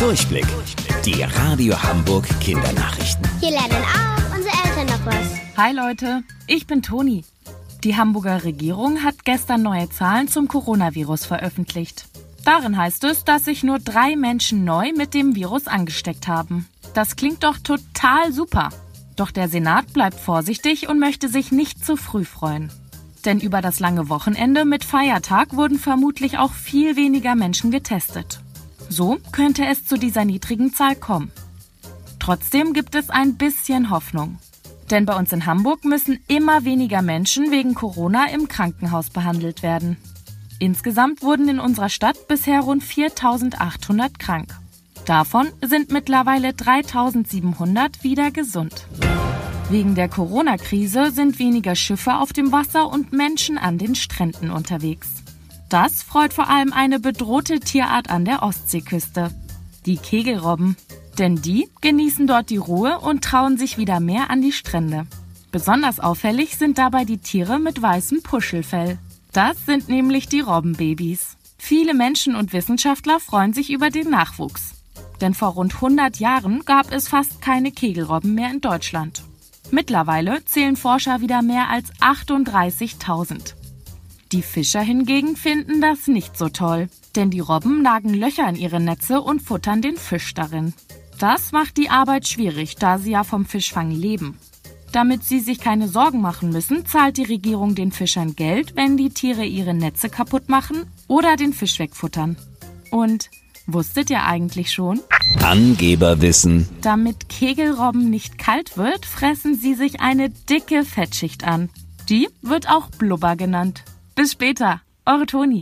Durchblick. Die Radio Hamburg Kindernachrichten. Hier lernen auch unsere Eltern noch was. Hi Leute, ich bin Toni. Die Hamburger Regierung hat gestern neue Zahlen zum Coronavirus veröffentlicht. Darin heißt es, dass sich nur drei Menschen neu mit dem Virus angesteckt haben. Das klingt doch total super. Doch der Senat bleibt vorsichtig und möchte sich nicht zu früh freuen. Denn über das lange Wochenende mit Feiertag wurden vermutlich auch viel weniger Menschen getestet. So könnte es zu dieser niedrigen Zahl kommen. Trotzdem gibt es ein bisschen Hoffnung. Denn bei uns in Hamburg müssen immer weniger Menschen wegen Corona im Krankenhaus behandelt werden. Insgesamt wurden in unserer Stadt bisher rund 4800 krank. Davon sind mittlerweile 3700 wieder gesund. Wegen der Corona-Krise sind weniger Schiffe auf dem Wasser und Menschen an den Stränden unterwegs. Das freut vor allem eine bedrohte Tierart an der Ostseeküste, die Kegelrobben. Denn die genießen dort die Ruhe und trauen sich wieder mehr an die Strände. Besonders auffällig sind dabei die Tiere mit weißem Puschelfell. Das sind nämlich die Robbenbabys. Viele Menschen und Wissenschaftler freuen sich über den Nachwuchs. Denn vor rund 100 Jahren gab es fast keine Kegelrobben mehr in Deutschland. Mittlerweile zählen Forscher wieder mehr als 38.000. Die Fischer hingegen finden das nicht so toll, denn die Robben nagen Löcher in ihre Netze und futtern den Fisch darin. Das macht die Arbeit schwierig, da sie ja vom Fischfang leben. Damit sie sich keine Sorgen machen müssen, zahlt die Regierung den Fischern Geld, wenn die Tiere ihre Netze kaputt machen oder den Fisch wegfuttern. Und wusstet ihr eigentlich schon? Angeberwissen. Damit Kegelrobben nicht kalt wird, fressen sie sich eine dicke Fettschicht an. Die wird auch Blubber genannt. Bis später, eure Toni.